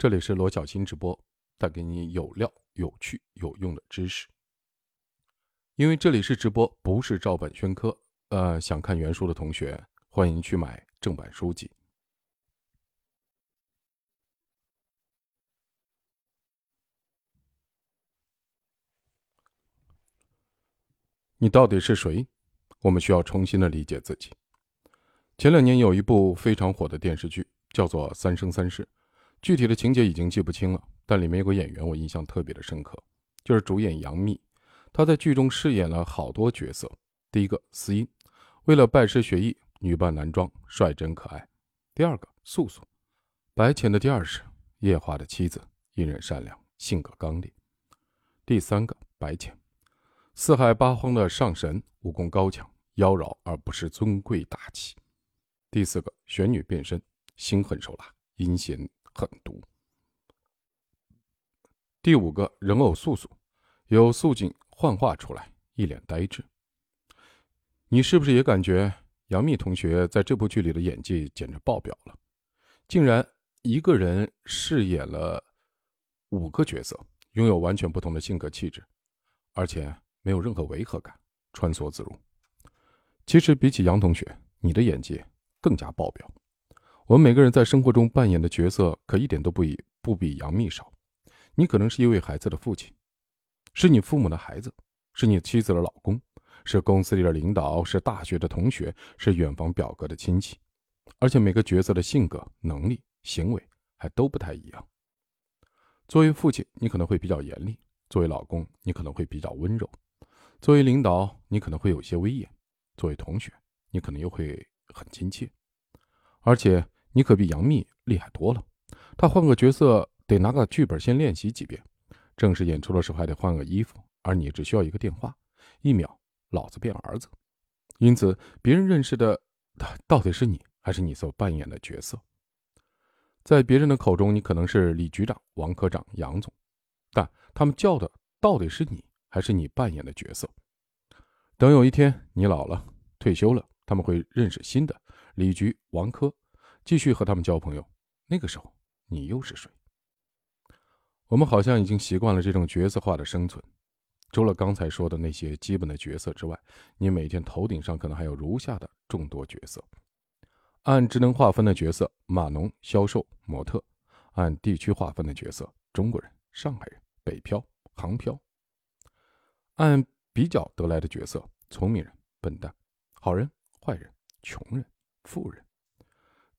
这里是罗小新直播，带给你有料、有趣、有用的知识。因为这里是直播，不是照本宣科。呃，想看原书的同学，欢迎去买正版书籍。你到底是谁？我们需要重新的理解自己。前两年有一部非常火的电视剧，叫做《三生三世》，具体的情节已经记不清了，但里面有个演员我印象特别的深刻，就是主演杨幂。她在剧中饰演了好多角色。第一个司音，为了拜师学艺，女扮男装，率真可爱；第二个素素，白浅的第二世，夜华的妻子，隐忍善良，性格刚烈；第三个白浅。四海八荒的上神，武功高强，妖娆而不失尊贵大气。第四个玄女变身，心狠手辣，阴险狠毒。第五个人偶素素，由素锦幻化出来，一脸呆滞。你是不是也感觉杨幂同学在这部剧里的演技简直爆表了？竟然一个人饰演了五个角色，拥有完全不同的性格气质，而且。没有任何违和感，穿梭自如。其实比起杨同学，你的演技更加爆表。我们每个人在生活中扮演的角色，可一点都不比不比杨幂少。你可能是一位孩子的父亲，是你父母的孩子，是你妻子的老公，是公司里的领导，是大学的同学，是远房表哥的亲戚。而且每个角色的性格、能力、行为还都不太一样。作为父亲，你可能会比较严厉；作为老公，你可能会比较温柔。作为领导，你可能会有些威严；作为同学，你可能又会很亲切。而且，你可比杨幂厉害多了。她换个角色得拿个剧本先练习几遍，正式演出的时候还得换个衣服，而你只需要一个电话，一秒，老子变儿子。因此，别人认识的到底是你，还是你所扮演的角色？在别人的口中，你可能是李局长、王科长、杨总，但他们叫的到底是你？还是你扮演的角色。等有一天你老了、退休了，他们会认识新的李局、王科，继续和他们交朋友。那个时候，你又是谁？我们好像已经习惯了这种角色化的生存。除了刚才说的那些基本的角色之外，你每天头顶上可能还有如下的众多角色：按职能划分的角色，码农、销售、模特；按地区划分的角色，中国人、上海人、北漂、杭漂。按比较得来的角色：聪明人、笨蛋、好人、坏人、穷人、富人。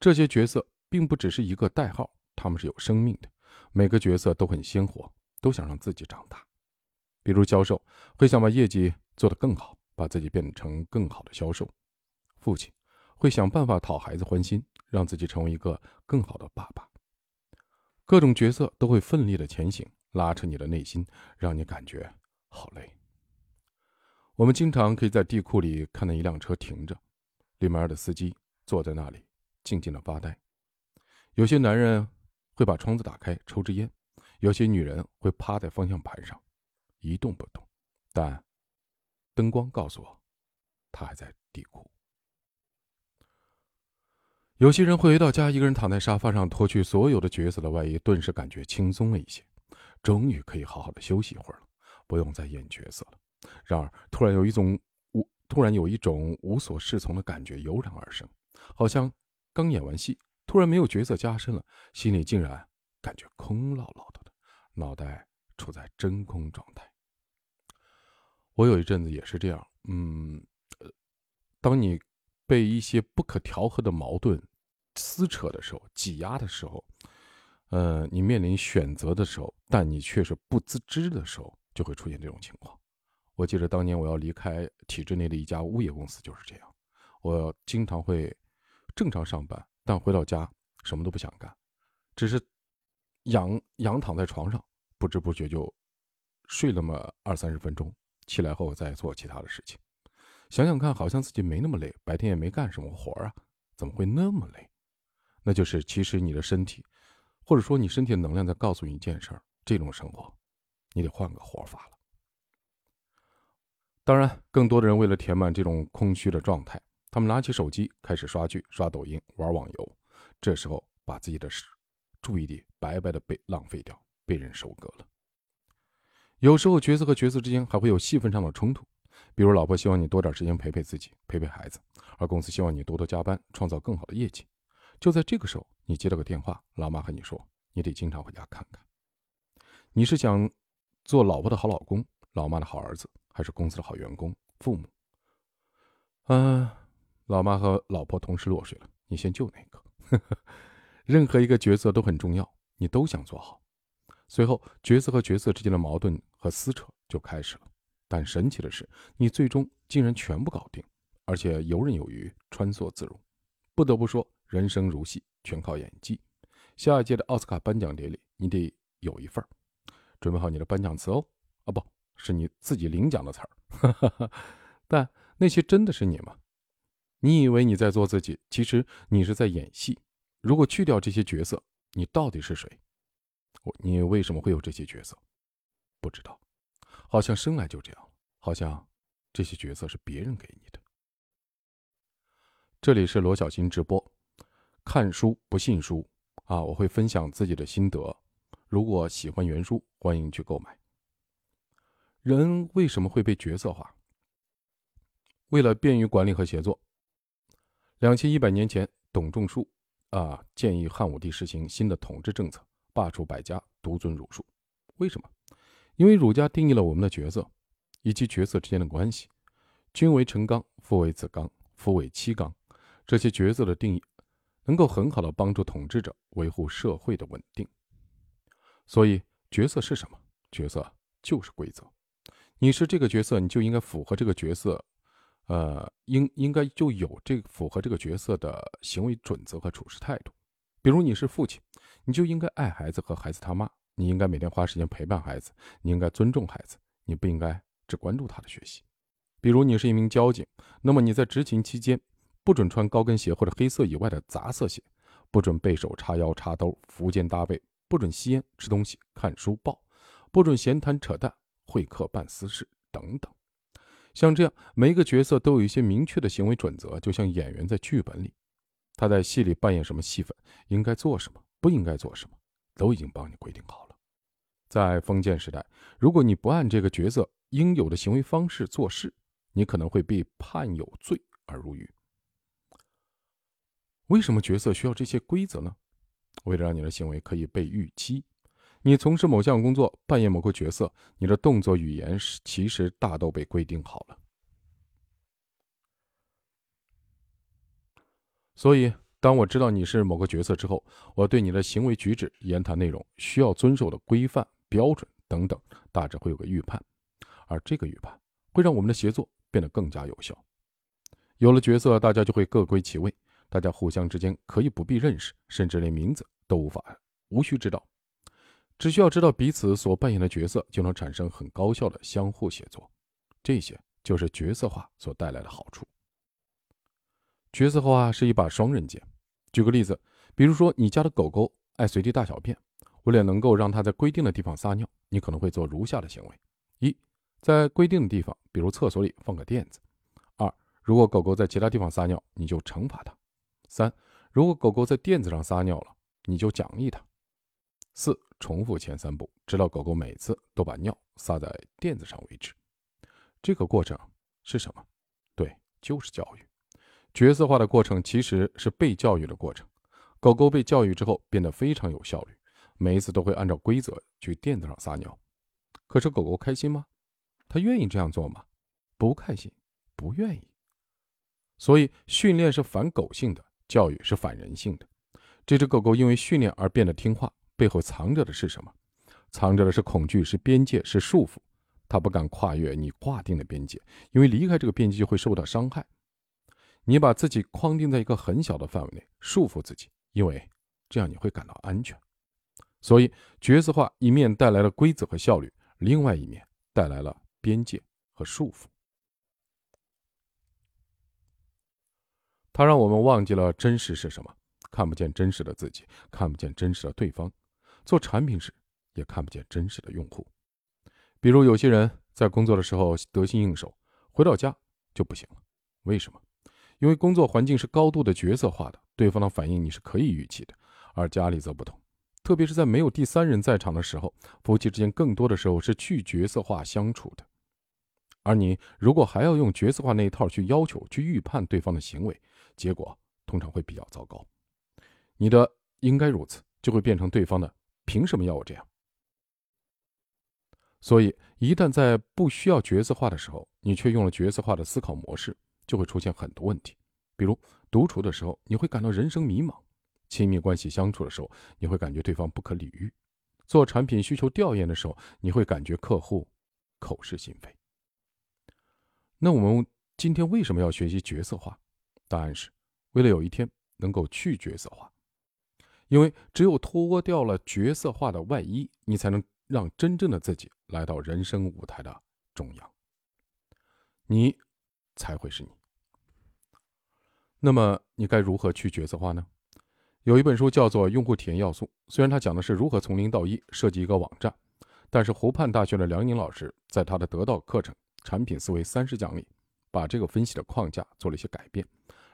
这些角色并不只是一个代号，他们是有生命的。每个角色都很鲜活，都想让自己长大。比如销售，会想把业绩做得更好，把自己变成更好的销售；父亲会想办法讨孩子欢心，让自己成为一个更好的爸爸。各种角色都会奋力的前行，拉扯你的内心，让你感觉好累。我们经常可以在地库里看到一辆车停着，里面的司机坐在那里静静的发呆。有些男人会把窗子打开抽支烟，有些女人会趴在方向盘上一动不动。但灯光告诉我，他还在地库。有些人回到家，一个人躺在沙发上，脱去所有的角色的外衣，顿时感觉轻松了一些，终于可以好好的休息一会儿了，不用再演角色了。然而，突然有一种无突然有一种无所适从的感觉油然而生，好像刚演完戏，突然没有角色加深了，心里竟然感觉空落落的，脑袋处在真空状态。我有一阵子也是这样，嗯，当你被一些不可调和的矛盾撕扯的时候，挤压的时候，呃，你面临选择的时候，但你却是不自知的时候，就会出现这种情况。我记得当年我要离开体制内的一家物业公司就是这样，我经常会正常上班，但回到家什么都不想干，只是仰仰躺在床上，不知不觉就睡那么二三十分钟，起来后再做其他的事情。想想看，好像自己没那么累，白天也没干什么活啊，怎么会那么累？那就是其实你的身体，或者说你身体的能量在告诉你一件事儿：这种生活，你得换个活法了。当然，更多的人为了填满这种空虚的状态，他们拿起手机开始刷剧、刷抖音、玩网游。这时候，把自己的注意力白白的被浪费掉，被人收割了。有时候角色和角色之间还会有戏份上的冲突，比如老婆希望你多点时间陪陪自己，陪陪孩子，而公司希望你多多加班，创造更好的业绩。就在这个时候，你接了个电话，老妈和你说，你得经常回家看看。你是想做老婆的好老公，老妈的好儿子，还是公司的好员工、父母？嗯，老妈和老婆同时落水了，你先救哪个？任何一个角色都很重要，你都想做好。随后，角色和角色之间的矛盾和撕扯就开始了。但神奇的是，你最终竟然全部搞定，而且游刃有余，穿梭自如。不得不说，人生如戏，全靠演技。下一届的奥斯卡颁奖典礼，你得有一份儿。准备好你的颁奖词哦。啊，不是你自己领奖的词儿。但那些真的是你吗？你以为你在做自己，其实你是在演戏。如果去掉这些角色，你到底是谁？你为什么会有这些角色？不知道，好像生来就这样，好像这些角色是别人给你的。这里是罗小新直播，看书不信书啊！我会分享自己的心得，如果喜欢原书，欢迎去购买。人为什么会被角色化？为了便于管理和协作，两千一百年前，董仲舒啊建议汉武帝实行新的统治政策。罢黜百家，独尊儒术。为什么？因为儒家定义了我们的角色以及角色之间的关系。君为臣纲，父为子纲，夫为妻纲。这些角色的定义，能够很好的帮助统治者维护社会的稳定。所以，角色是什么？角色就是规则。你是这个角色，你就应该符合这个角色，呃，应应该就有这符合这个角色的行为准则和处事态度。比如你是父亲。你就应该爱孩子和孩子他妈，你应该每天花时间陪伴孩子，你应该尊重孩子，你不应该只关注他的学习。比如你是一名交警，那么你在执勤期间不准穿高跟鞋或者黑色以外的杂色鞋，不准背手叉腰插兜、伏肩搭背，不准吸烟、吃东西、看书报，不准闲谈扯淡、会客办私事等等。像这样，每一个角色都有一些明确的行为准则，就像演员在剧本里，他在戏里扮演什么戏份，应该做什么。不应该做什么，都已经帮你规定好了。在封建时代，如果你不按这个角色应有的行为方式做事，你可能会被判有罪而入狱。为什么角色需要这些规则呢？为了让你的行为可以被预期。你从事某项工作，扮演某个角色，你的动作、语言其实大都被规定好了。所以。当我知道你是某个角色之后，我对你的行为举止、言谈内容需要遵守的规范标准等等，大致会有个预判，而这个预判会让我们的协作变得更加有效。有了角色，大家就会各归其位，大家互相之间可以不必认识，甚至连名字都无法无需知道，只需要知道彼此所扮演的角色，就能产生很高效的相互协作。这些就是角色化所带来的好处。角色化是一把双刃剑。举个例子，比如说你家的狗狗爱随地大小便，为了能够让它在规定的地方撒尿，你可能会做如下的行为：一，在规定的地方，比如厕所里放个垫子；二，如果狗狗在其他地方撒尿，你就惩罚它；三，如果狗狗在垫子上撒尿了，你就奖励它；四，重复前三步，直到狗狗每次都把尿撒在垫子上为止。这个过程是什么？对，就是教育。角色化的过程其实是被教育的过程。狗狗被教育之后变得非常有效率，每一次都会按照规则去垫子上撒尿。可是狗狗开心吗？它愿意这样做吗？不开心，不愿意。所以训练是反狗性的，教育是反人性的。这只狗狗因为训练而变得听话，背后藏着的是什么？藏着的是恐惧，是边界，是束缚。他不敢跨越你划定的边界，因为离开这个边界就会受到伤害。你把自己框定在一个很小的范围内，束缚自己，因为这样你会感到安全。所以，角色化一面带来了规则和效率，另外一面带来了边界和束缚。它让我们忘记了真实是什么，看不见真实的自己，看不见真实的对方。做产品时，也看不见真实的用户。比如，有些人在工作的时候得心应手，回到家就不行了。为什么？因为工作环境是高度的角色化的，对方的反应你是可以预期的，而家里则不同，特别是在没有第三人在场的时候，夫妻之间更多的时候是去角色化相处的。而你如果还要用角色化那一套去要求、去预判对方的行为，结果通常会比较糟糕。你的应该如此，就会变成对方的凭什么要我这样？所以，一旦在不需要角色化的时候，你却用了角色化的思考模式，就会出现很多问题。比如，独处的时候，你会感到人生迷茫。亲密关系相处的时候，你会感觉对方不可理喻；做产品需求调研的时候，你会感觉客户口是心非。那我们今天为什么要学习角色化？答案是，为了有一天能够去角色化。因为只有脱掉了角色化的外衣，你才能让真正的自己来到人生舞台的中央。你才会是你。那么，你该如何去角色化呢？有一本书叫做《用户体验要素》，虽然它讲的是如何从零到一设计一个网站，但是湖畔大学的梁宁老师在他的得到课程《产品思维三十讲》里，把这个分析的框架做了一些改变，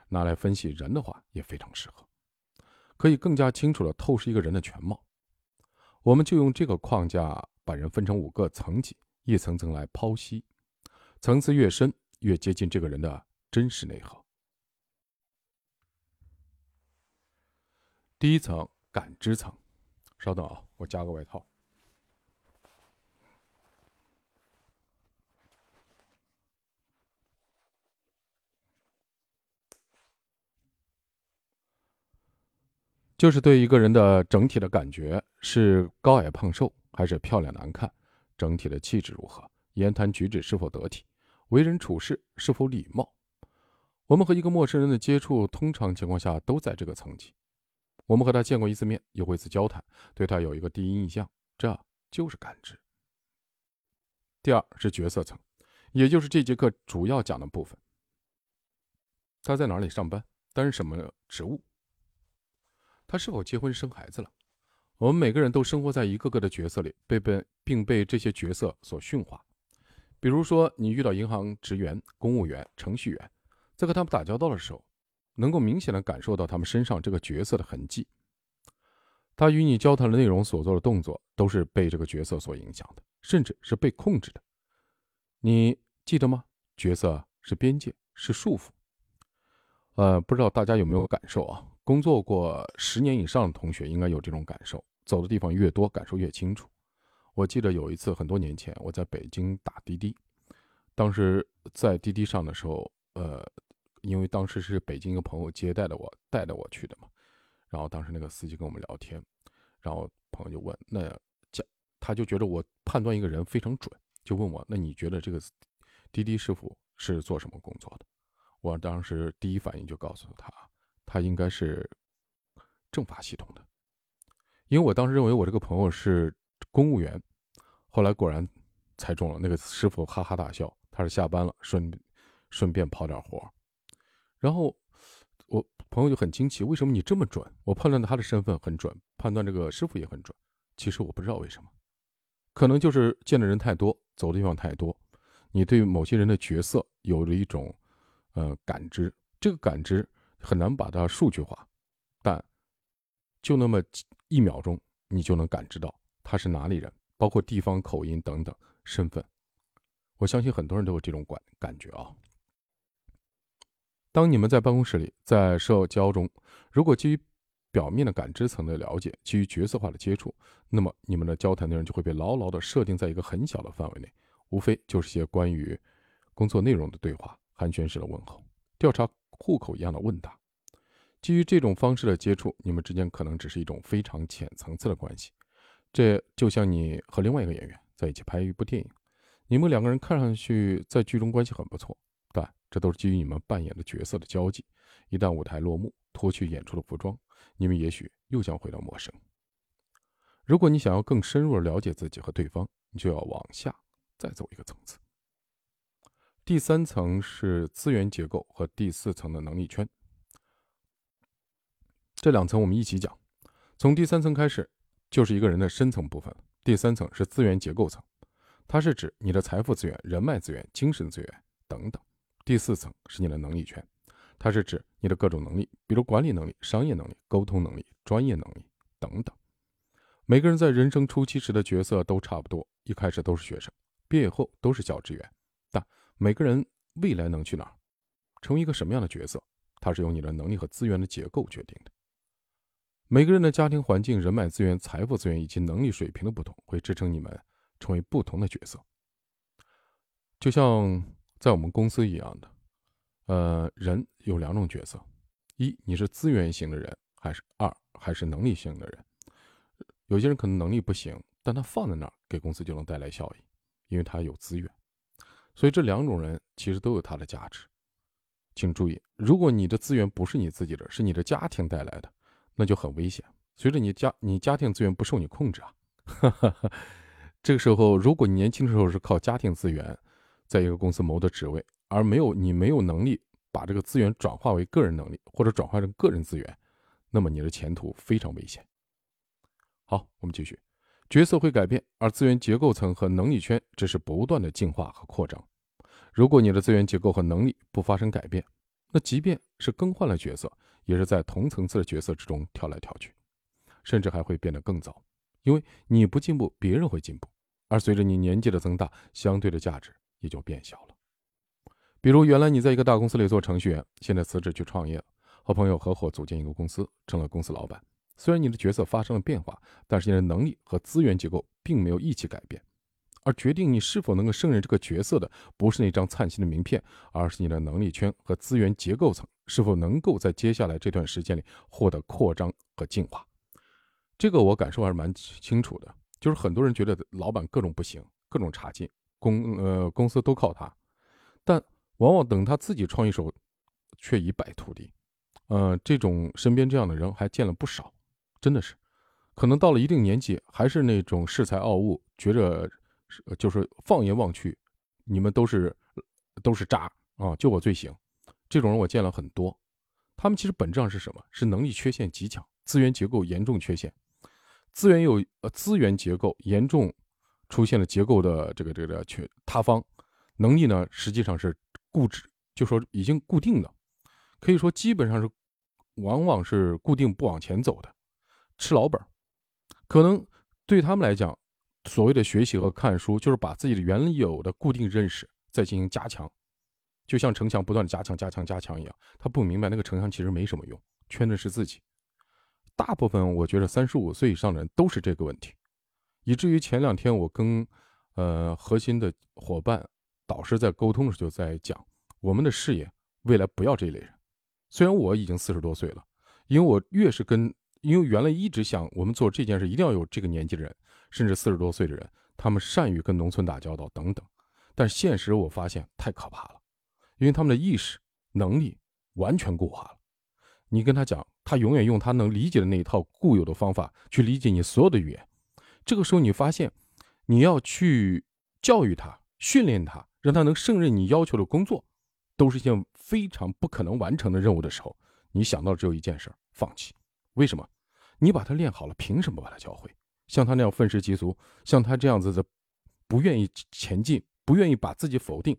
拿来分析人的话也非常适合，可以更加清楚的透视一个人的全貌。我们就用这个框架把人分成五个层级，一层层来剖析，层次越深，越接近这个人的真实内核。第一层感知层，稍等啊，我加个外套。就是对一个人的整体的感觉，是高矮胖瘦，还是漂亮难看，整体的气质如何，言谈举止是否得体，为人处事是否礼貌。我们和一个陌生人的接触，通常情况下都在这个层级。我们和他见过一次面，有过一次交谈，对他有一个第一印象，这就是感知。第二是角色层，也就是这节课主要讲的部分。他在哪里上班，担任什么职务？他是否结婚生孩子了？我们每个人都生活在一个个的角色里，被被并被这些角色所驯化。比如说，你遇到银行职员、公务员、程序员，在和他们打交道的时候。能够明显的感受到他们身上这个角色的痕迹。他与你交谈的内容、所做的动作，都是被这个角色所影响的，甚至是被控制的。你记得吗？角色是边界，是束缚。呃，不知道大家有没有感受啊？工作过十年以上的同学应该有这种感受。走的地方越多，感受越清楚。我记得有一次，很多年前，我在北京打滴滴，当时在滴滴上的时候，呃。因为当时是北京一个朋友接待的我，带着我去的嘛。然后当时那个司机跟我们聊天，然后朋友就问：“那讲，他就觉得我判断一个人非常准，就问我：那你觉得这个滴滴师傅是做什么工作的？”我当时第一反应就告诉他，他应该是政法系统的，因为我当时认为我这个朋友是公务员。后来果然猜中了，那个师傅哈哈大笑，他是下班了，顺顺便跑点活。然后我朋友就很惊奇，为什么你这么准？我判断他的身份很准，判断这个师傅也很准。其实我不知道为什么，可能就是见的人太多，走的地方太多，你对某些人的角色有了一种呃感知，这个感知很难把它数据化，但就那么一秒钟，你就能感知到他是哪里人，包括地方口音等等身份。我相信很多人都有这种感感觉啊。当你们在办公室里，在社交中，如果基于表面的感知层的了解，基于角色化的接触，那么你们的交谈内容就会被牢牢的设定在一个很小的范围内，无非就是些关于工作内容的对话、寒暄式的问候、调查户口一样的问答。基于这种方式的接触，你们之间可能只是一种非常浅层次的关系。这就像你和另外一个演员在一起拍一部电影，你们两个人看上去在剧中关系很不错。但这都是基于你们扮演的角色的交际。一旦舞台落幕，脱去演出的服装，你们也许又将回到陌生。如果你想要更深入的了解自己和对方，你就要往下再走一个层次。第三层是资源结构和第四层的能力圈。这两层我们一起讲。从第三层开始，就是一个人的深层部分。第三层是资源结构层，它是指你的财富资源、人脉资源、精神资源等等。第四层是你的能力圈，它是指你的各种能力，比如管理能力、商业能力、沟通能力、专业能力等等。每个人在人生初期时的角色都差不多，一开始都是学生，毕业后都是教职员。每个人未来能去哪儿，成为一个什么样的角色，它是由你的能力和资源的结构决定的。每个人的家庭环境、人脉资源、财富资源以及能力水平的不同，会支撑你们成为不同的角色。就像在我们公司一样的，呃，人有两种角色：一，你是资源型的人，还是二，还是能力型的人。有些人可能能力不行，但他放在那儿给公司就能带来效益，因为他有资源。所以这两种人其实都有他的价值。请注意，如果你的资源不是你自己的，是你的家庭带来的。那就很危险。随着你家你家庭资源不受你控制啊，这个时候，如果你年轻的时候是靠家庭资源，在一个公司谋得职位，而没有你没有能力把这个资源转化为个人能力，或者转化成个人资源，那么你的前途非常危险。好，我们继续，角色会改变，而资源结构层和能力圈只是不断的进化和扩张。如果你的资源结构和能力不发生改变，那即便是更换了角色。也是在同层次的角色之中跳来跳去，甚至还会变得更糟，因为你不进步，别人会进步，而随着你年纪的增大，相对的价值也就变小了。比如，原来你在一个大公司里做程序员，现在辞职去创业了，和朋友合伙组建一个公司，成了公司老板。虽然你的角色发生了变化，但是你的能力和资源结构并没有一起改变。而决定你是否能够胜任这个角色的，不是那张灿星的名片，而是你的能力圈和资源结构层是否能够在接下来这段时间里获得扩张和进化。这个我感受还是蛮清楚的，就是很多人觉得老板各种不行，各种差劲，公呃公司都靠他，但往往等他自己创一手，却一败涂地。呃，这种身边这样的人还见了不少，真的是，可能到了一定年纪，还是那种恃才傲物，觉着。是，就是放眼望去，你们都是都是渣啊！就我最行，这种人我见了很多。他们其实本质上是什么？是能力缺陷极强，资源结构严重缺陷。资源有呃资源结构严重出现了结构的这个这个缺塌方，能力呢实际上是固执，就说已经固定的，可以说基本上是往往是固定不往前走的，吃老本。可能对他们来讲。所谓的学习和看书，就是把自己的原有的固定认识再进行加强，就像城墙不断的加强、加强、加强一样。他不明白那个城墙其实没什么用，圈的是自己。大部分我觉得三十五岁以上的人都是这个问题，以至于前两天我跟呃核心的伙伴、导师在沟通的时候就在讲，我们的事业未来不要这一类人。虽然我已经四十多岁了，因为我越是跟，因为原来一直想我们做这件事一定要有这个年纪的人。甚至四十多岁的人，他们善于跟农村打交道等等，但现实我发现太可怕了，因为他们的意识能力完全固化了。你跟他讲，他永远用他能理解的那一套固有的方法去理解你所有的语言。这个时候，你发现你要去教育他、训练他，让他能胜任你要求的工作，都是一件非常不可能完成的任务的时候，你想到只有一件事：放弃。为什么？你把他练好了，凭什么把他教会？像他那样愤世嫉俗，像他这样子的，不愿意前进，不愿意把自己否定，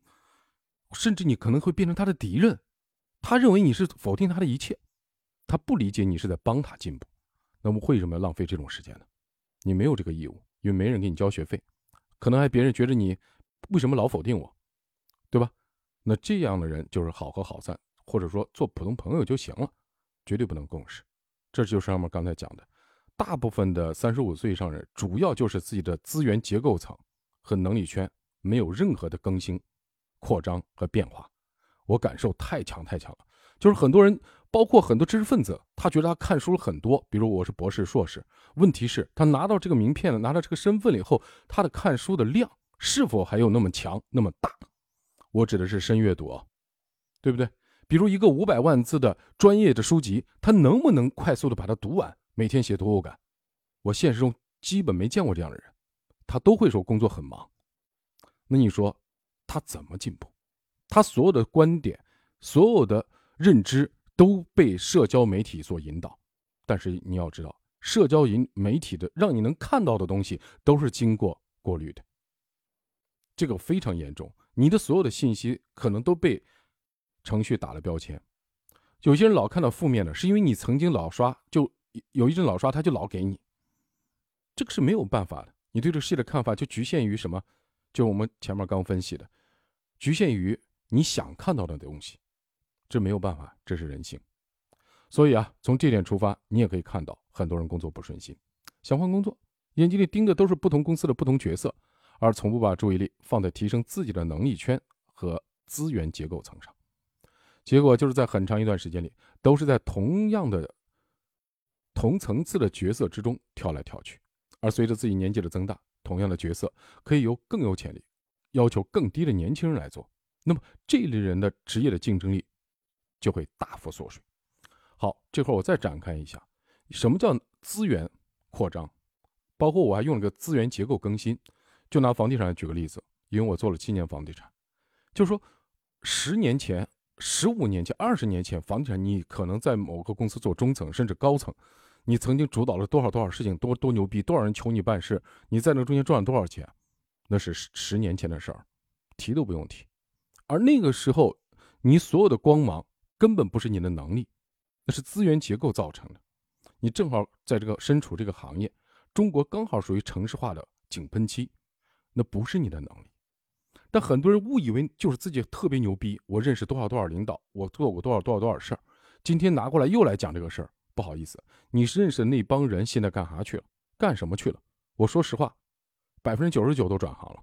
甚至你可能会变成他的敌人。他认为你是否定他的一切，他不理解你是在帮他进步。那么为什么要浪费这种时间呢？你没有这个义务，因为没人给你交学费，可能还别人觉得你为什么老否定我，对吧？那这样的人就是好合好散，或者说做普通朋友就行了，绝对不能共事。这就是上面刚才讲的。大部分的三十五岁以上人，主要就是自己的资源结构层和能力圈没有任何的更新、扩张和变化。我感受太强太强了，就是很多人，包括很多知识分子，他觉得他看书很多，比如我是博士、硕士，问题是，他拿到这个名片了，拿到这个身份了以后，他的看书的量是否还有那么强、那么大？我指的是深阅读啊，对不对？比如一个五百万字的专业的书籍，他能不能快速的把它读完？每天写读后感，我现实中基本没见过这样的人，他都会说工作很忙。那你说他怎么进步？他所有的观点、所有的认知都被社交媒体所引导。但是你要知道，社交引媒体的让你能看到的东西都是经过过滤的，这个非常严重。你的所有的信息可能都被程序打了标签。有些人老看到负面的，是因为你曾经老刷就。有一阵老刷，他就老给你。这个是没有办法的。你对这个世界的看法就局限于什么？就我们前面刚分析的，局限于你想看到的东西，这没有办法，这是人性。所以啊，从这点出发，你也可以看到很多人工作不顺心，想换工作，眼睛里盯的都是不同公司的不同角色，而从不把注意力放在提升自己的能力圈和资源结构层上。结果就是在很长一段时间里，都是在同样的同层次的角色之中跳来跳去。而随着自己年纪的增大，同样的角色可以由更有潜力、要求更低的年轻人来做，那么这类人的职业的竞争力就会大幅缩水。好，这会儿我再展开一下，什么叫资源扩张？包括我还用了个资源结构更新。就拿房地产举个例子，因为我做了七年房地产，就是说，十年前、十五年前、二十年前，房地产你可能在某个公司做中层甚至高层。你曾经主导了多少多少事情，多多牛逼，多少人求你办事，你在那中间赚了多少钱，那是十十年前的事儿，提都不用提。而那个时候，你所有的光芒根本不是你的能力，那是资源结构造成的。你正好在这个身处这个行业，中国刚好属于城市化的井喷期，那不是你的能力。但很多人误以为就是自己特别牛逼，我认识多少多少领导，我做过多少多少多少事儿，今天拿过来又来讲这个事儿。不好意思，你认识的那帮人现在干啥去了？干什么去了？我说实话，百分之九十九都转行了。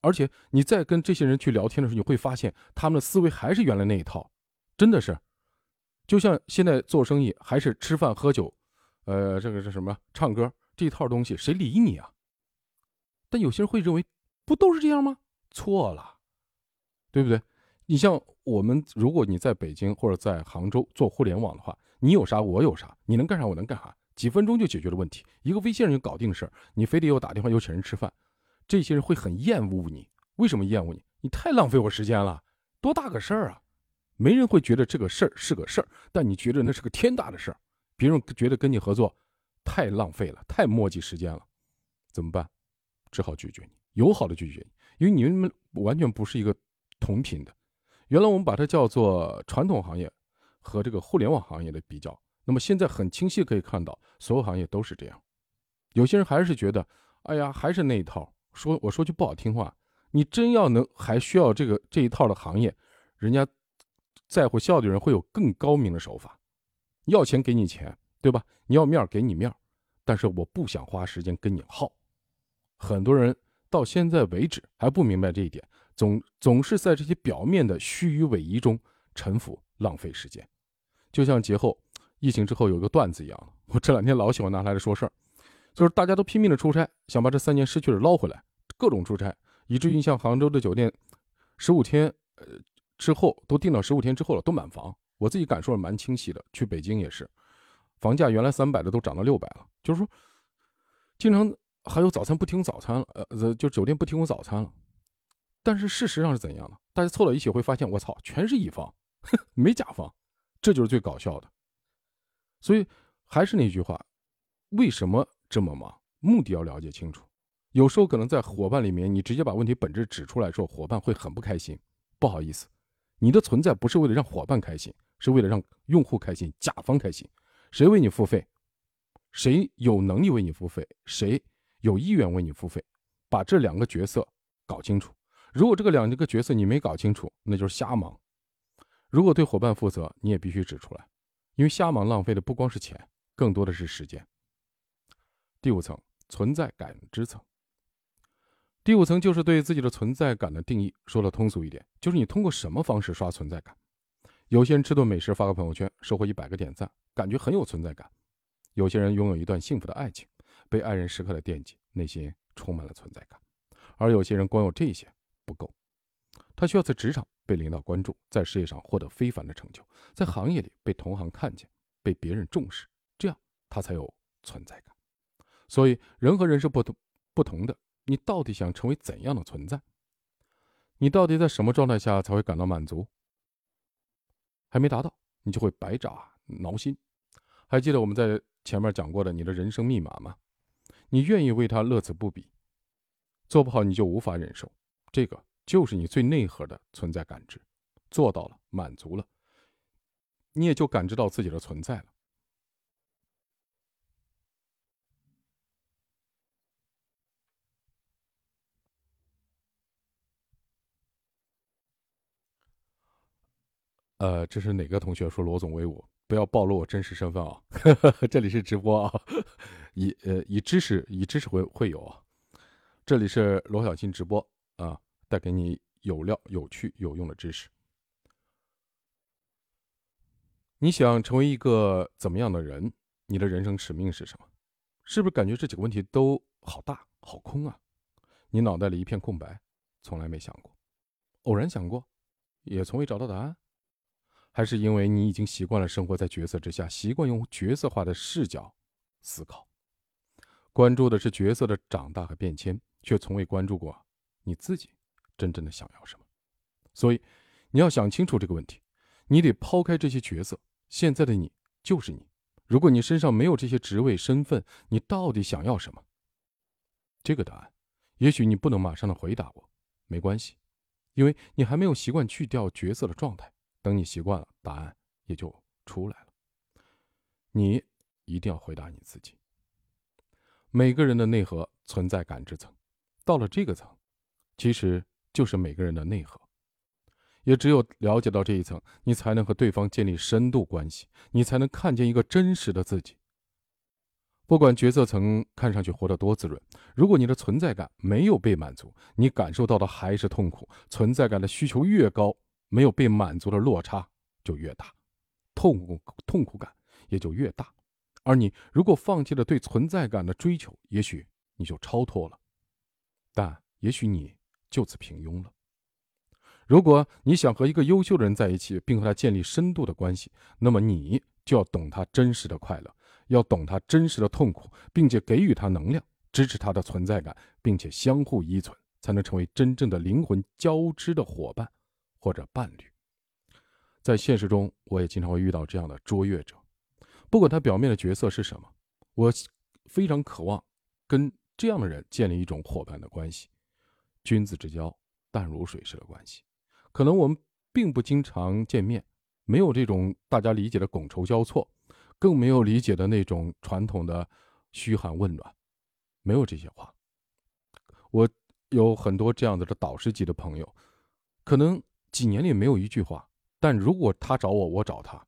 而且你再跟这些人去聊天的时候，你会发现他们的思维还是原来那一套，真的是，就像现在做生意还是吃饭喝酒，呃，这个是什么？唱歌这一套东西，谁理你啊？但有些人会认为，不都是这样吗？错了，对不对？你像我们，如果你在北京或者在杭州做互联网的话。你有啥我有啥，你能干啥我能干啥，几分钟就解决了问题，一个微信上就搞定事儿。你非得又打电话又请人吃饭，这些人会很厌恶你。为什么厌恶你？你太浪费我时间了，多大个事儿啊！没人会觉得这个事儿是个事儿，但你觉得那是个天大的事儿。别人觉得跟你合作太浪费了，太墨迹时间了，怎么办？只好拒绝你，友好的拒绝你，因为你们完全不是一个同频的。原来我们把它叫做传统行业。和这个互联网行业的比较，那么现在很清晰可以看到，所有行业都是这样。有些人还是觉得，哎呀，还是那一套。说我说句不好听话，你真要能还需要这个这一套的行业，人家在乎效率的人会有更高明的手法。要钱给你钱，对吧？你要面给你面，但是我不想花时间跟你耗。很多人到现在为止还不明白这一点，总总是在这些表面的虚与委蛇中沉浮，浪费时间。就像节后疫情之后有一个段子一样，我这两天老喜欢拿来说事儿，就是大家都拼命的出差，想把这三年失去的捞回来，各种出差，以至于像杭州的酒店，十五天呃之后都订到十五天之后了，都满房。我自己感受是蛮清晰的。去北京也是，房价原来三百的都涨到六百了，就是说，经常还有早餐不提供早餐了，呃，就酒店不提供早餐了。但是事实上是怎样的？大家凑到一起会发现，我操，全是乙方，没甲方。这就是最搞笑的，所以还是那句话，为什么这么忙？目的要了解清楚。有时候可能在伙伴里面，你直接把问题本质指出来之后，伙伴会很不开心。不好意思，你的存在不是为了让伙伴开心，是为了让用户开心、甲方开心。谁为你付费？谁有能力为你付费？谁有意愿为你付费？把这两个角色搞清楚。如果这个两个角色你没搞清楚，那就是瞎忙。如果对伙伴负责，你也必须指出来，因为瞎忙浪费的不光是钱，更多的是时间。第五层存在感知层，第五层就是对自己的存在感的定义。说的通俗一点，就是你通过什么方式刷存在感。有些人吃顿美食发个朋友圈，收获一百个点赞，感觉很有存在感；有些人拥有一段幸福的爱情，被爱人时刻的惦记，内心充满了存在感；而有些人光有这些不够，他需要在职场。被领导关注，在事业上获得非凡的成就，在行业里被同行看见，被别人重视，这样他才有存在感。所以人和人是不同不同的，你到底想成为怎样的存在？你到底在什么状态下才会感到满足？还没达到，你就会百爪挠心。还记得我们在前面讲过的你的人生密码吗？你愿意为他乐此不彼，做不好你就无法忍受这个。就是你最内核的存在感知，做到了，满足了，你也就感知到自己的存在了。呃，这是哪个同学说罗总威武？不要暴露我真实身份啊！这里是直播啊，以呃以知识以知识会会友啊，这里是罗小新直播啊，带给你有料、有趣、有用的知识。你想成为一个怎么样的人？你的人生使命是什么？是不是感觉这几个问题都好大好空啊？你脑袋里一片空白，从来没想过，偶然想过，也从未找到答案。还是因为你已经习惯了生活在角色之下，习惯用角色化的视角思考，关注的是角色的长大和变迁，却从未关注过你自己真正的想要什么。所以，你要想清楚这个问题，你得抛开这些角色。现在的你就是你。如果你身上没有这些职位身份，你到底想要什么？这个答案，也许你不能马上的回答我，没关系，因为你还没有习惯去掉角色的状态。等你习惯了，答案也就出来了。你一定要回答你自己。每个人的内核存在感知层，到了这个层，其实就是每个人的内核。也只有了解到这一层，你才能和对方建立深度关系，你才能看见一个真实的自己。不管角色层看上去活得多滋润，如果你的存在感没有被满足，你感受到的还是痛苦。存在感的需求越高。没有被满足的落差就越大，痛苦痛苦感也就越大。而你如果放弃了对存在感的追求，也许你就超脱了，但也许你就此平庸了。如果你想和一个优秀的人在一起，并和他建立深度的关系，那么你就要懂他真实的快乐，要懂他真实的痛苦，并且给予他能量，支持他的存在感，并且相互依存，才能成为真正的灵魂交织的伙伴。或者伴侣，在现实中，我也经常会遇到这样的卓越者。不管他表面的角色是什么，我非常渴望跟这样的人建立一种伙伴的关系，君子之交淡如水式的关系。可能我们并不经常见面，没有这种大家理解的觥筹交错，更没有理解的那种传统的嘘寒问暖，没有这些话。我有很多这样子的导师级的朋友，可能。几年里没有一句话，但如果他找我，我找他，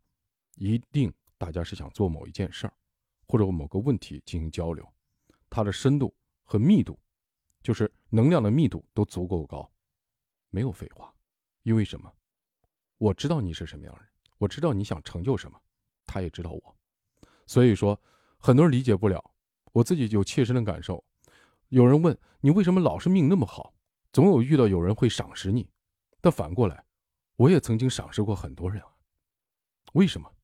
一定大家是想做某一件事儿，或者某个问题进行交流，他的深度和密度，就是能量的密度都足够高，没有废话。因为什么？我知道你是什么样的人，我知道你想成就什么，他也知道我，所以说很多人理解不了，我自己有切身的感受。有人问你为什么老是命那么好，总有遇到有人会赏识你。但反过来，我也曾经赏识过很多人啊。为什么？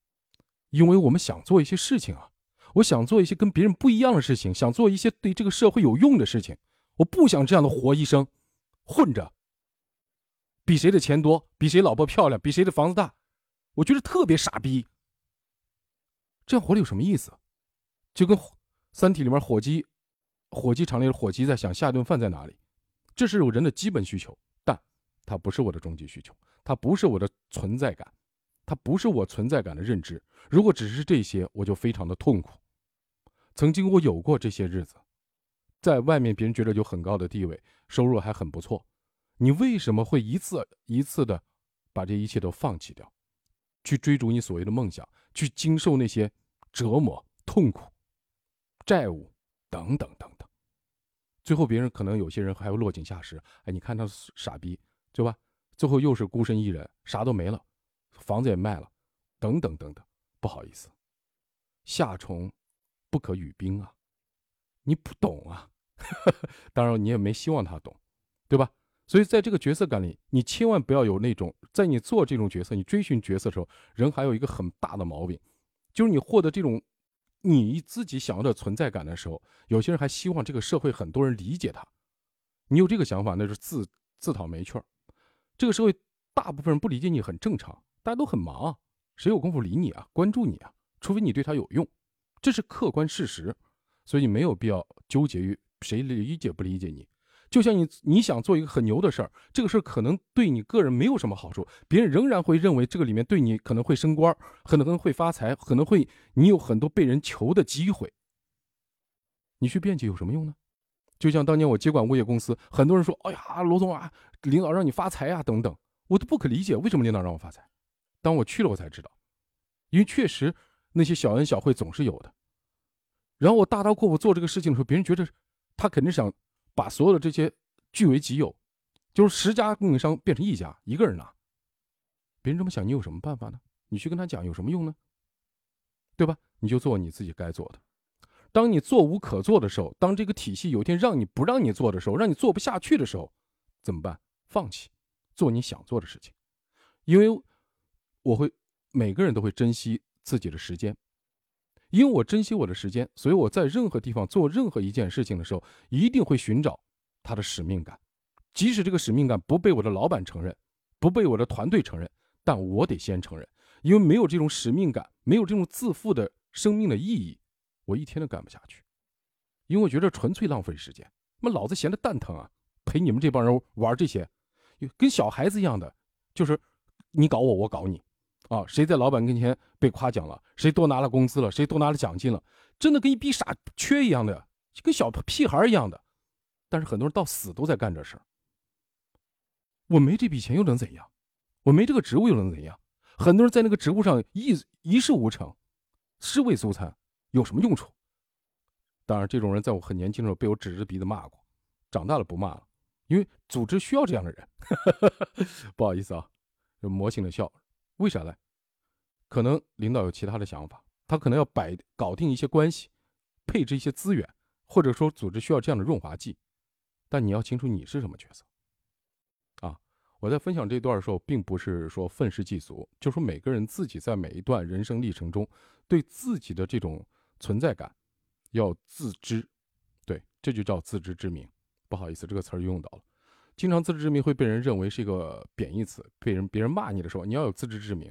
因为我们想做一些事情啊，我想做一些跟别人不一样的事情，想做一些对这个社会有用的事情。我不想这样的活一生，混着。比谁的钱多，比谁老婆漂亮，比谁的房子大，我觉得特别傻逼。这样活着有什么意思？就跟《三体》里面火鸡，火鸡厂里的火鸡在想下顿饭在哪里。这是人的基本需求。它不是我的终极需求，它不是我的存在感，它不是我存在感的认知。如果只是这些，我就非常的痛苦。曾经我有过这些日子，在外面别人觉得有很高的地位，收入还很不错。你为什么会一次一次的把这一切都放弃掉，去追逐你所谓的梦想，去经受那些折磨、痛苦、债务等等等等？最后别人可能有些人还会落井下石。哎，你看他傻逼。对吧？最后又是孤身一人，啥都没了，房子也卖了，等等等等。不好意思，夏虫不可语冰啊，你不懂啊。当然，你也没希望他懂，对吧？所以在这个角色感里，你千万不要有那种，在你做这种角色、你追寻角色的时候，人还有一个很大的毛病，就是你获得这种你自己想要的存在感的时候，有些人还希望这个社会很多人理解他。你有这个想法，那是自自讨没趣儿。这个社会大部分人不理解你很正常，大家都很忙，谁有功夫理你啊？关注你啊？除非你对他有用，这是客观事实，所以你没有必要纠结于谁理解不理解你。就像你你想做一个很牛的事儿，这个事儿可能对你个人没有什么好处，别人仍然会认为这个里面对你可能会升官，可能会发财，可能会你有很多被人求的机会。你去辩解有什么用呢？就像当年我接管物业公司，很多人说：“哎呀，罗总啊，领导让你发财啊，等等。”我都不可理解，为什么领导让我发财？当我去了，我才知道，因为确实那些小恩小惠总是有的。然后我大刀阔斧做这个事情的时候，别人觉得他肯定想把所有的这些据为己有，就是十家供应商变成一家，一个人拿。别人这么想，你有什么办法呢？你去跟他讲有什么用呢？对吧？你就做你自己该做的。当你做无可做的时候，当这个体系有一天让你不让你做的时候，让你做不下去的时候，怎么办？放弃，做你想做的事情。因为我会每个人都会珍惜自己的时间，因为我珍惜我的时间，所以我在任何地方做任何一件事情的时候，一定会寻找他的使命感，即使这个使命感不被我的老板承认，不被我的团队承认，但我得先承认，因为没有这种使命感，没有这种自负的生命的意义。我一天都干不下去，因为我觉得纯粹浪费时间。妈，老子闲得蛋疼啊！陪你们这帮人玩这些，跟小孩子一样的，就是你搞我，我搞你，啊，谁在老板跟前被夸奖了，谁多拿了工资了，谁多拿了奖金了，真的跟一逼傻缺一样的，跟小屁孩一样的。但是很多人到死都在干这事儿。我没这笔钱又能怎样？我没这个职务又能怎样？很多人在那个职务上一一事无成，尸位素餐。有什么用处？当然，这种人在我很年轻的时候被我指着鼻子骂过，长大了不骂了，因为组织需要这样的人。不好意思啊，魔性的笑，为啥呢？可能领导有其他的想法，他可能要摆搞定一些关系，配置一些资源，或者说组织需要这样的润滑剂。但你要清楚你是什么角色。啊，我在分享这段的时候，并不是说愤世嫉俗，就说每个人自己在每一段人生历程中，对自己的这种。存在感，要自知，对，这就叫自知之明。不好意思，这个词儿用到了。经常自知之明会被人认为是一个贬义词，被人别人骂你的时候，你要有自知之明，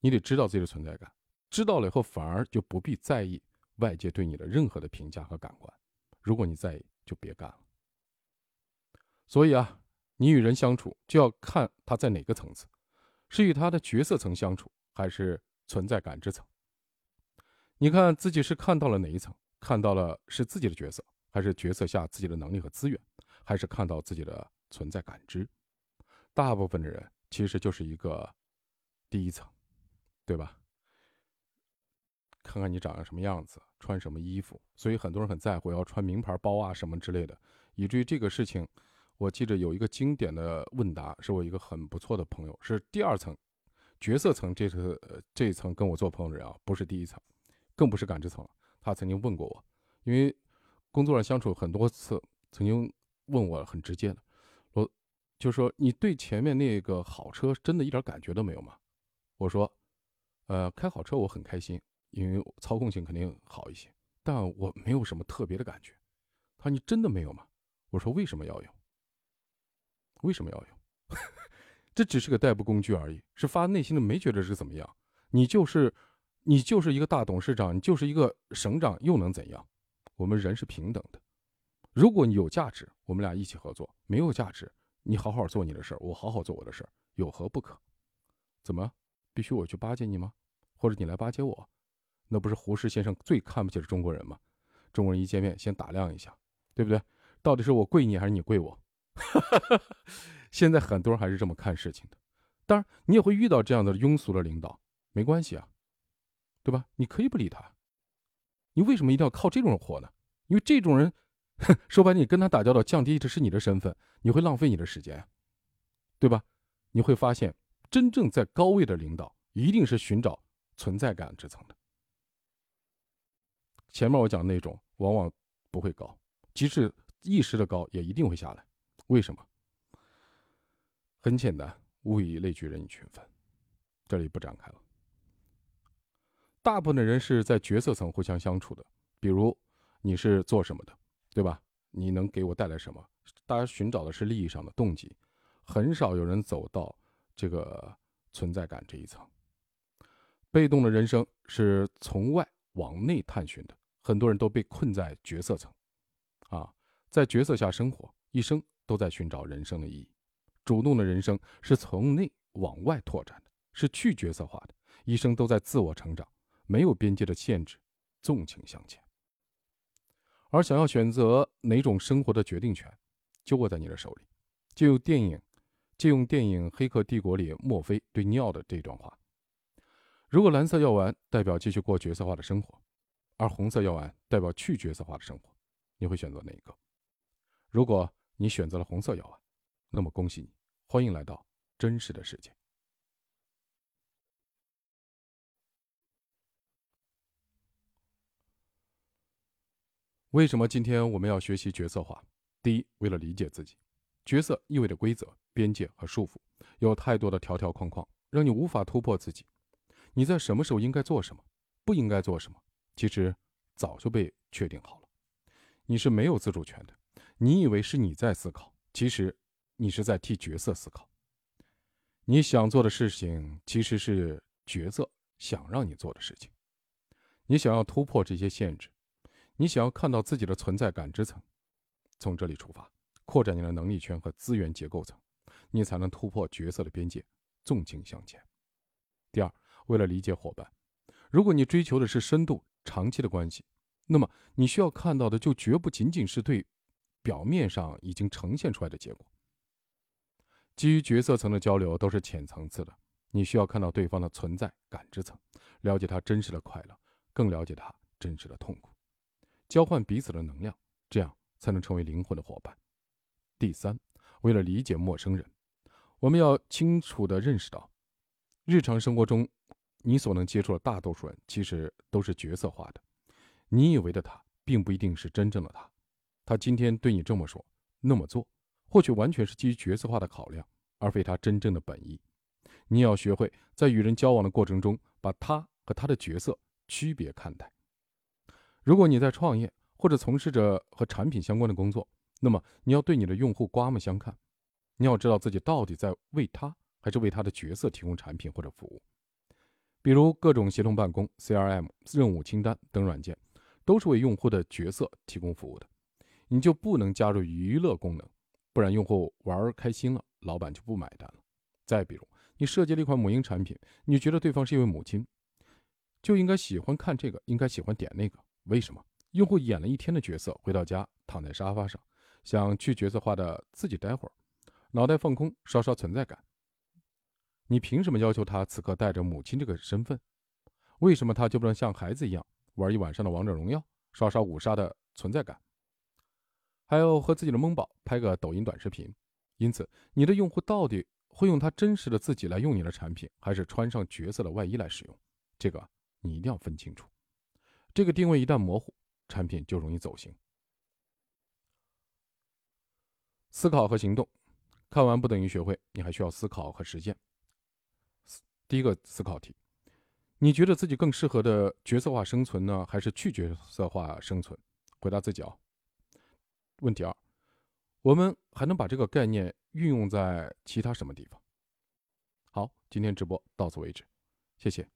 你得知道自己的存在感。知道了以后，反而就不必在意外界对你的任何的评价和感官。如果你在意，就别干了。所以啊，你与人相处就要看他在哪个层次，是与他的角色层相处，还是存在感之层。你看自己是看到了哪一层？看到了是自己的角色，还是角色下自己的能力和资源，还是看到自己的存在感知？大部分的人其实就是一个第一层，对吧？看看你长成什么样子，穿什么衣服，所以很多人很在乎要穿名牌包啊什么之类的，以至于这个事情，我记得有一个经典的问答，是我一个很不错的朋友，是第二层角色层，这是这一层跟我做朋友的人啊，不是第一层。更不是感知层了，他曾经问过我，因为工作上相处很多次，曾经问我很直接的，我就说你对前面那个好车真的一点感觉都没有吗？我说，呃，开好车我很开心，因为操控性肯定好一些，但我没有什么特别的感觉。他说你真的没有吗？我说为什么要用？为什么要用？这只是个代步工具而已，是发内心的，没觉得是怎么样，你就是。你就是一个大董事长，你就是一个省长，又能怎样？我们人是平等的。如果你有价值，我们俩一起合作；没有价值，你好好做你的事儿，我好好做我的事儿，有何不可？怎么，必须我去巴结你吗？或者你来巴结我？那不是胡适先生最看不起的中国人吗？中国人一见面先打量一下，对不对？到底是我跪你，还是你跪我？现在很多人还是这么看事情的。当然，你也会遇到这样的庸俗的领导，没关系啊。对吧？你可以不理他，你为什么一定要靠这种人活呢？因为这种人，说白了，你跟他打交道，降低的是你的身份，你会浪费你的时间，对吧？你会发现，真正在高位的领导，一定是寻找存在感之层的。前面我讲那种，往往不会高，即使一时的高，也一定会下来。为什么？很简单，物以类聚，人以群分，这里不展开了。大部分的人是在角色层互相相处的，比如你是做什么的，对吧？你能给我带来什么？大家寻找的是利益上的动机，很少有人走到这个存在感这一层。被动的人生是从外往内探寻的，很多人都被困在角色层，啊，在角色下生活，一生都在寻找人生的意义。主动的人生是从内往外拓展的，是去角色化的，一生都在自我成长。没有边界的限制，纵情向前。而想要选择哪种生活的决定权，就握在你的手里。借用电影《借用电影《黑客帝国》里墨菲对尼奥的这段话：如果蓝色药丸代表继续过角色化的生活，而红色药丸代表去角色化的生活，你会选择哪一个？如果你选择了红色药丸，那么恭喜你，欢迎来到真实的世界。为什么今天我们要学习角色化？第一，为了理解自己。角色意味着规则、边界和束缚，有太多的条条框框，让你无法突破自己。你在什么时候应该做什么，不应该做什么，其实早就被确定好了。你是没有自主权的。你以为是你在思考，其实你是在替角色思考。你想做的事情，其实是角色想让你做的事情。你想要突破这些限制。你想要看到自己的存在感知层，从这里出发，扩展你的能力圈和资源结构层，你才能突破角色的边界，纵情向前。第二，为了理解伙伴，如果你追求的是深度、长期的关系，那么你需要看到的就绝不仅仅是对表面上已经呈现出来的结果。基于角色层的交流都是浅层次的，你需要看到对方的存在感知层，了解他真实的快乐，更了解他真实的痛苦。交换彼此的能量，这样才能成为灵魂的伙伴。第三，为了理解陌生人，我们要清楚地认识到，日常生活中你所能接触的大多数人，其实都是角色化的。你以为的他，并不一定是真正的他。他今天对你这么说、那么做，或许完全是基于角色化的考量，而非他真正的本意。你要学会在与人交往的过程中，把他和他的角色区别看待。如果你在创业或者从事着和产品相关的工作，那么你要对你的用户刮目相看。你要知道自己到底在为他还是为他的角色提供产品或者服务。比如各种协同办公、CRM、任务清单等软件，都是为用户的角色提供服务的。你就不能加入娱乐功能，不然用户玩开心了，老板就不买单了。再比如，你设计了一款母婴产品，你觉得对方是一位母亲，就应该喜欢看这个，应该喜欢点那个。为什么用户演了一天的角色，回到家躺在沙发上，想去角色化的自己待会儿，脑袋放空，刷刷存在感？你凭什么要求他此刻带着母亲这个身份？为什么他就不能像孩子一样玩一晚上的王者荣耀，刷刷五杀的存在感？还有和自己的萌宝拍个抖音短视频？因此，你的用户到底会用他真实的自己来用你的产品，还是穿上角色的外衣来使用？这个你一定要分清楚。这个定位一旦模糊，产品就容易走形。思考和行动，看完不等于学会，你还需要思考和实践。第一个思考题：你觉得自己更适合的角色化生存呢，还是去角色化生存？回答自己啊。问题二：我们还能把这个概念运用在其他什么地方？好，今天直播到此为止，谢谢。